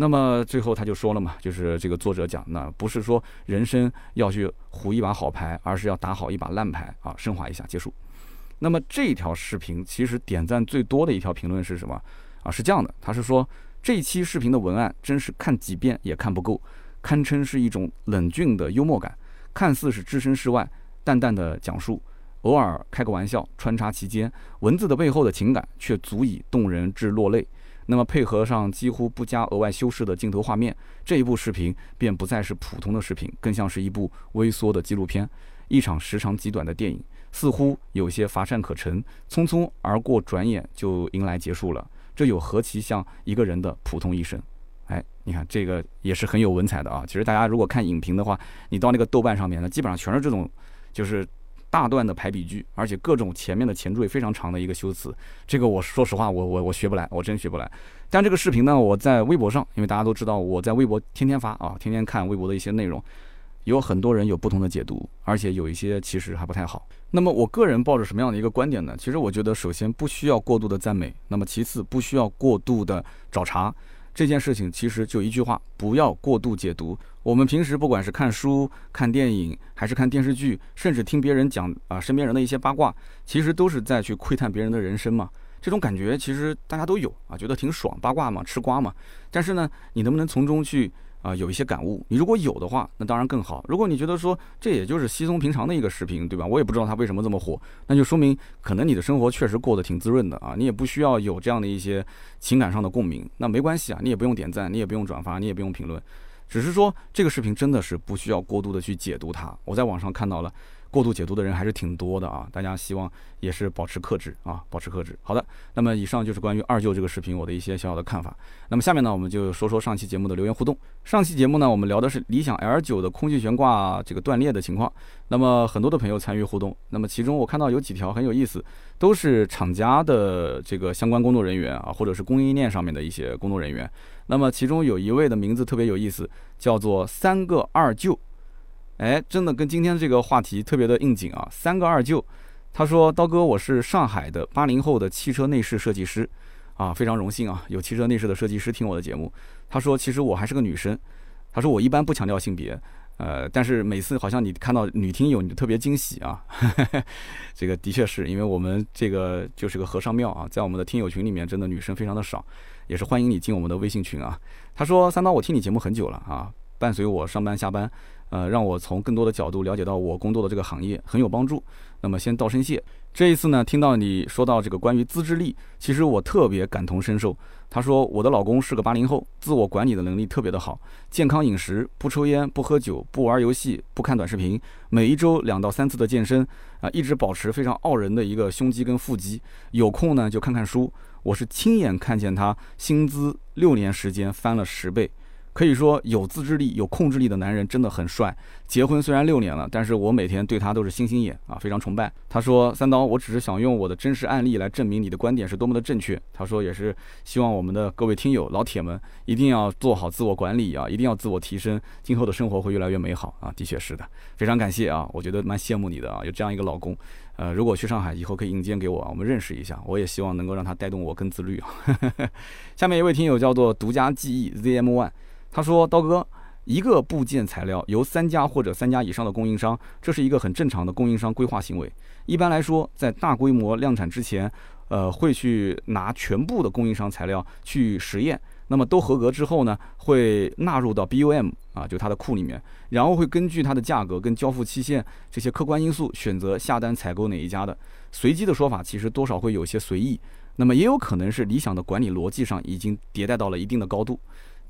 那么最后他就说了嘛，就是这个作者讲，那不是说人生要去胡一把好牌，而是要打好一把烂牌啊，升华一下结束。那么这条视频其实点赞最多的一条评论是什么啊？是这样的，他是说。这一期视频的文案真是看几遍也看不够，堪称是一种冷峻的幽默感，看似是置身事外，淡淡的讲述，偶尔开个玩笑穿插其间，文字的背后的情感却足以动人至落泪。那么配合上几乎不加额外修饰的镜头画面，这一部视频便不再是普通的视频，更像是一部微缩的纪录片，一场时长极短的电影，似乎有些乏善可陈，匆匆而过，转眼就迎来结束了。这又何其像一个人的普通一生？哎，你看这个也是很有文采的啊。其实大家如果看影评的话，你到那个豆瓣上面呢，基本上全是这种，就是大段的排比句，而且各种前面的前缀非常长的一个修辞。这个我说实话，我我我学不来，我真学不来。但这个视频呢，我在微博上，因为大家都知道我在微博天天发啊，天天看微博的一些内容。有很多人有不同的解读，而且有一些其实还不太好。那么我个人抱着什么样的一个观点呢？其实我觉得，首先不需要过度的赞美，那么其次不需要过度的找茬。这件事情其实就一句话：不要过度解读。我们平时不管是看书、看电影，还是看电视剧，甚至听别人讲啊身边人的一些八卦，其实都是在去窥探别人的人生嘛。这种感觉其实大家都有啊，觉得挺爽，八卦嘛，吃瓜嘛。但是呢，你能不能从中去？啊，有一些感悟，你如果有的话，那当然更好。如果你觉得说这也就是稀松平常的一个视频，对吧？我也不知道它为什么这么火，那就说明可能你的生活确实过得挺滋润的啊，你也不需要有这样的一些情感上的共鸣，那没关系啊，你也不用点赞，你也不用转发，你也不用评论，只是说这个视频真的是不需要过度的去解读它。我在网上看到了。过度解读的人还是挺多的啊，大家希望也是保持克制啊，保持克制。好的，那么以上就是关于二舅这个视频我的一些小小的看法。那么下面呢，我们就说说上期节目的留言互动。上期节目呢，我们聊的是理想 L 九的空气悬挂这个断裂的情况。那么很多的朋友参与互动，那么其中我看到有几条很有意思，都是厂家的这个相关工作人员啊，或者是供应链上面的一些工作人员。那么其中有一位的名字特别有意思，叫做三个二舅。哎，真的跟今天这个话题特别的应景啊！三个二舅，他说：“刀哥，我是上海的八零后的汽车内饰设计师，啊，非常荣幸啊，有汽车内饰的设计师听我的节目。”他说：“其实我还是个女生。”他说：“我一般不强调性别，呃，但是每次好像你看到女听友，你就特别惊喜啊。”这个的确是因为我们这个就是个和尚庙啊，在我们的听友群里面，真的女生非常的少，也是欢迎你进我们的微信群啊。他说：“三刀，我听你节目很久了啊，伴随我上班下班。”呃，让我从更多的角度了解到我工作的这个行业很有帮助。那么先道声谢。这一次呢，听到你说到这个关于自制力，其实我特别感同身受。他说我的老公是个八零后，自我管理的能力特别的好，健康饮食，不抽烟，不喝酒，不玩游戏，不看短视频，每一周两到三次的健身，啊，一直保持非常傲人的一个胸肌跟腹肌。有空呢就看看书。我是亲眼看见他薪资六年时间翻了十倍。可以说有自制力、有控制力的男人真的很帅。结婚虽然六年了，但是我每天对他都是星星眼啊，非常崇拜。他说：“三刀，我只是想用我的真实案例来证明你的观点是多么的正确。”他说也是希望我们的各位听友、老铁们一定要做好自我管理啊，一定要自我提升，今后的生活会越来越美好啊。的确是的，非常感谢啊，我觉得蛮羡慕你的啊，有这样一个老公。呃，如果去上海以后可以引荐给我，我们认识一下。我也希望能够让他带动我更自律啊。下面一位听友叫做独家记忆 ZM One。他说：“刀哥，一个部件材料由三家或者三家以上的供应商，这是一个很正常的供应商规划行为。一般来说，在大规模量产之前，呃，会去拿全部的供应商材料去实验。那么都合格之后呢，会纳入到 BOM 啊，就它的库里面，然后会根据它的价格跟交付期限这些客观因素，选择下单采购哪一家的。随机的说法其实多少会有些随意。那么也有可能是理想的管理逻辑上已经迭代到了一定的高度。”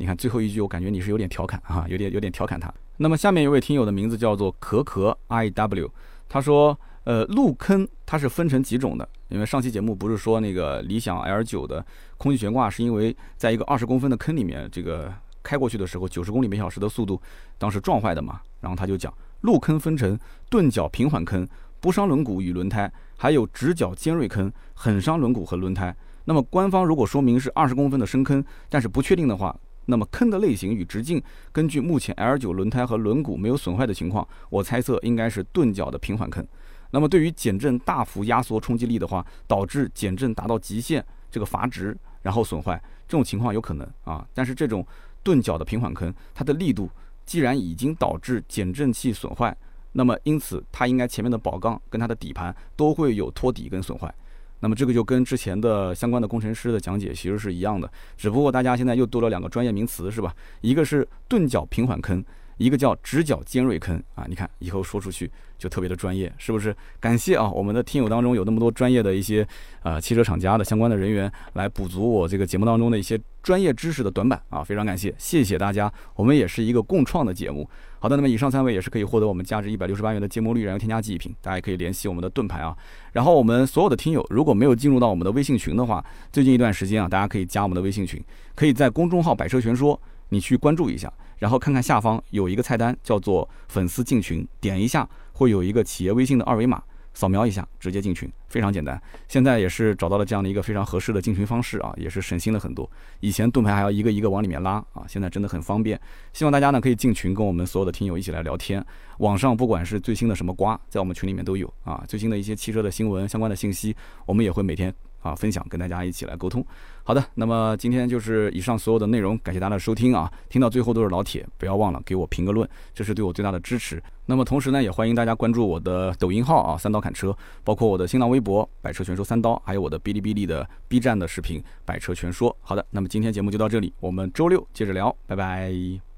你看最后一句，我感觉你是有点调侃啊，有点有点调侃他。那么下面一位听友的名字叫做可可 I W，他说，呃，路坑它是分成几种的？因为上期节目不是说那个理想 L 九的空气悬挂是因为在一个二十公分的坑里面，这个开过去的时候九十公里每小时的速度，当时撞坏的嘛。然后他就讲，路坑分成钝角平缓坑，不伤轮毂与轮胎，还有直角尖锐坑，很伤轮毂和轮胎。那么官方如果说明是二十公分的深坑，但是不确定的话。那么坑的类型与直径，根据目前 L 九轮胎和轮毂没有损坏的情况，我猜测应该是钝角的平缓坑。那么对于减震大幅压缩冲击力的话，导致减震达到极限，这个阀值然后损坏，这种情况有可能啊。但是这种钝角的平缓坑，它的力度既然已经导致减震器损坏，那么因此它应该前面的宝杠跟它的底盘都会有托底跟损坏。那么这个就跟之前的相关的工程师的讲解其实是一样的，只不过大家现在又多了两个专业名词，是吧？一个是钝角平缓坑，一个叫直角尖锐坑啊。你看以后说出去就特别的专业，是不是？感谢啊，我们的听友当中有那么多专业的一些呃汽车厂家的相关的人员来补足我这个节目当中的一些专业知识的短板啊，非常感谢，谢谢大家。我们也是一个共创的节目。好的，那么以上三位也是可以获得我们价值一百六十八元的芥末绿燃油添加剂一瓶，大家可以联系我们的盾牌啊。然后我们所有的听友如果没有进入到我们的微信群的话，最近一段时间啊，大家可以加我们的微信群，可以在公众号“百车全说”你去关注一下，然后看看下方有一个菜单叫做“粉丝进群”，点一下会有一个企业微信的二维码。扫描一下，直接进群，非常简单。现在也是找到了这样的一个非常合适的进群方式啊，也是省心了很多。以前盾牌还要一个一个往里面拉啊，现在真的很方便。希望大家呢可以进群，跟我们所有的听友一起来聊天。网上不管是最新的什么瓜，在我们群里面都有啊。最新的一些汽车的新闻相关的信息，我们也会每天。啊，分享跟大家一起来沟通。好的，那么今天就是以上所有的内容，感谢大家的收听啊！听到最后都是老铁，不要忘了给我评个论，这是对我最大的支持。那么同时呢，也欢迎大家关注我的抖音号啊，三刀砍车，包括我的新浪微博百车全说三刀，还有我的哔哩哔哩的 B 站的视频百车全说。好的，那么今天节目就到这里，我们周六接着聊，拜拜。